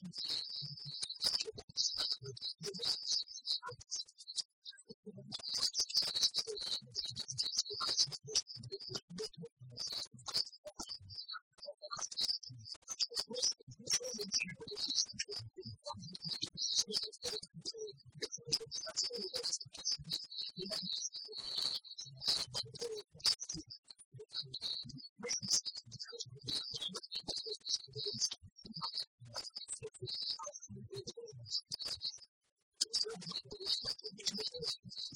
Jesus. Thank you.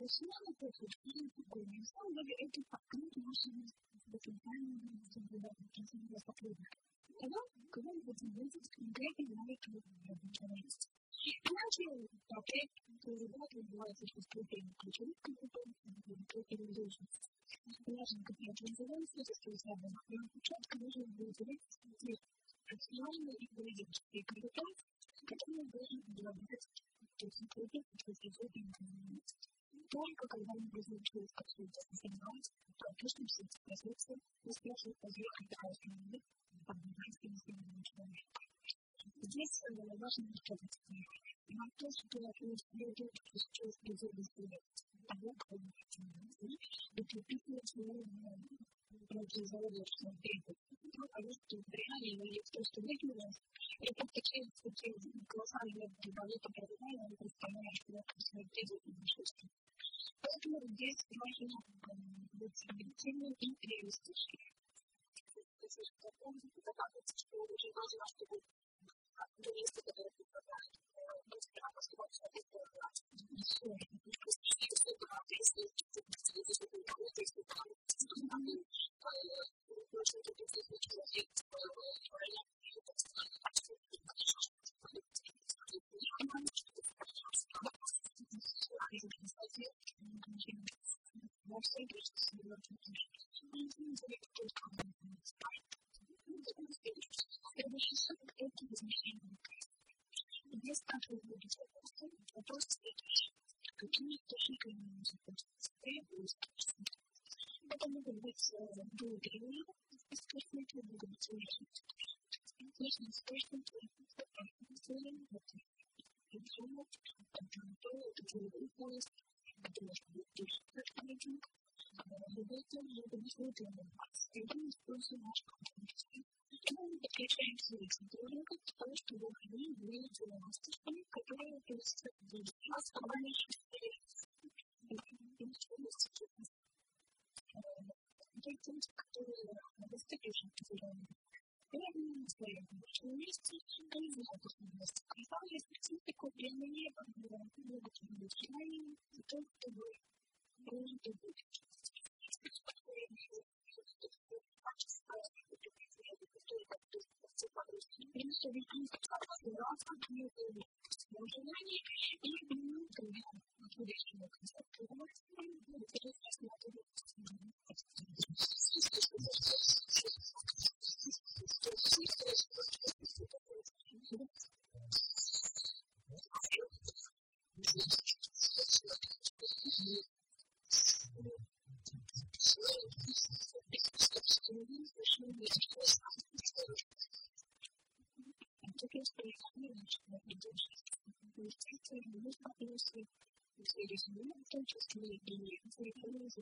Это фильм такой? На самом деле это открыт нашим потенциальным сотрудникам. Тогда, когда мы будем видеть конкретные навыки работы. Иначе проект работы называется ступень ключевых компетенций и должности. Важно, как я называю, это связано. Четко нужно выделить профессиональные и политические компетенции, которые должны обладать техникой, и только когда мы различились как люди занимались, то точно все эти позиции успешно подъехали к разным по-английски человека. Здесь важно сказать, на то, что люди сейчас безопасны того, кто свою противозалежную требование. Потому что в реалии есть то, что выигрывает, что очень важно, чтобы юристы, которые предлагают быстро ситуацию объективно, если дополнительная информация. Это используем наш. И мы подключаем своих сотрудников для того, чтобы они были деловыми, которые происходят у нас в команде Дети, которые достаточно потеряны Первым своим рабочем месте они знают возможности. Когда есть специфику применения, могут быть за то, чтобы будет. Желание и конечно, идешь. Естественно, нужно если Серьезно, в том числе и зарегулированы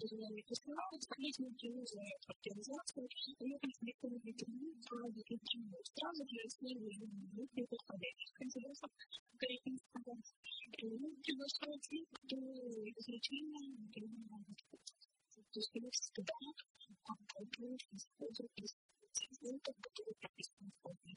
разумные фестивали, советники уже организации, и конфликтовые ветераны в Википедии. Сразу же с ними не подходящих интересов, корректно сказать. И приглашают тех, кто изучение, то есть, всегда попробует использовать инструментов, которые прописаны в форме.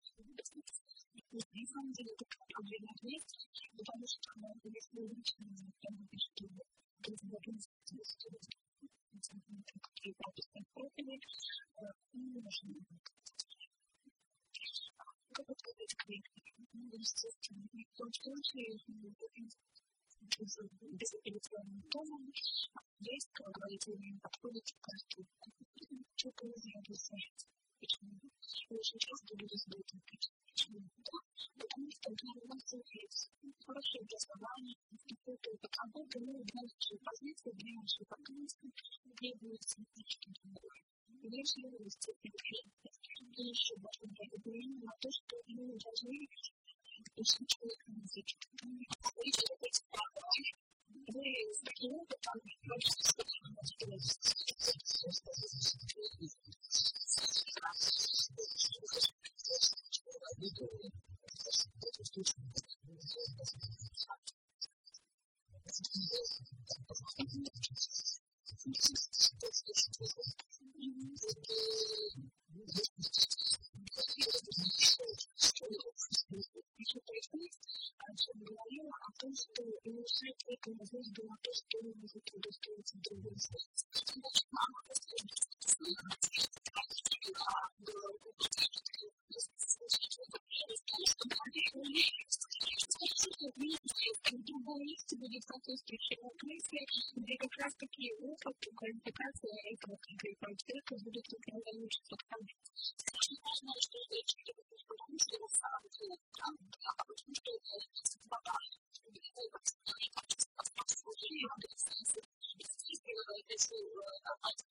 самое на самом деле это проблема есть, потому что если лично что какие прописные профили, не нужно как сказать, естественно, в том случае, безапелляционным тоном, есть, как говорится, подходит к каждому. Что-то не объясняется. Почему? Очень часто люди задают вопрос, почему? Да, потому что для нас есть хорошее образование, какой-то опыт работы, ну, для нашей позиции, для нашей вакансии требуется нечто другое. Вежливая степень и еще важно благодарение на то, что мы должны если человек не видит, вы быть вы с таким опытом можете говорила, о том, что уменьшать это возможно было то, что не может удостоиться в другом случае. В другом месте будет соответствующая вакансия, где как раз таки опыт и квалификация этого конкретного человека будут лучше подходить. Очень важно, что речь идет потому что на самом деле, потому что вода, то,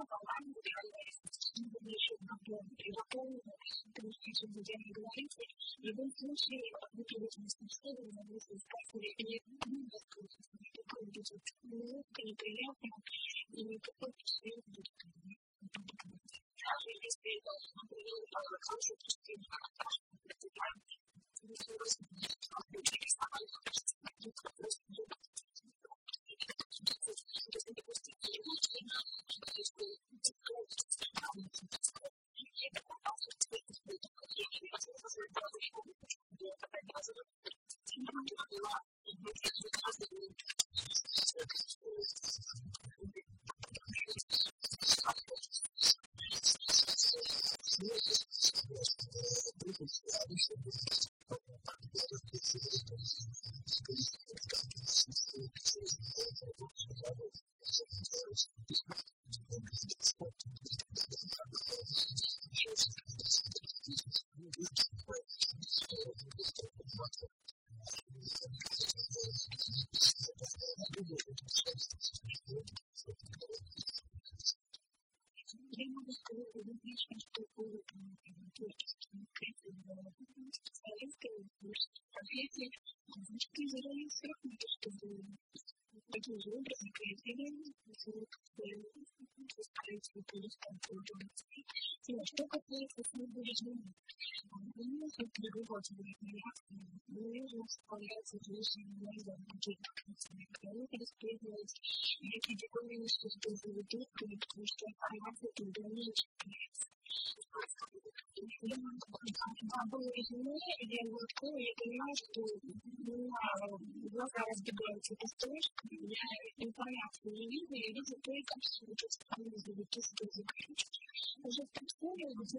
образования, реальные свои специализации, у нас нет этого вещей, как раз чтобы не что говорите, в любом случае, вы привычность исследования, если спрашивали, или какой будет неловко, неприятно, и никакой впечатление будет даже если это, например, впечатление, если полистать Jesus. Вы справляются с решением за какие-то концерты, использовать какие-то что заведут, потому что информация это удаленно было изменение, я вот я понимаю, что глаза разбегаются по строчкам, я информацию не вижу, я вижу только вот эти завитки, что закрыть. Уже в текстуре, где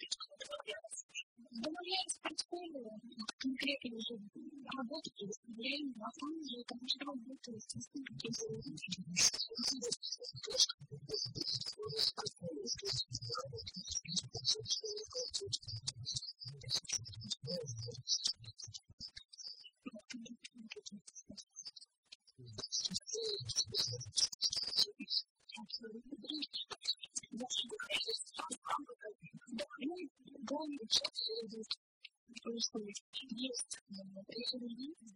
Добавляется портфолио, конкретно уже и выставление, на самом деле, потому что работа, естественно, какие-то used in the Asian League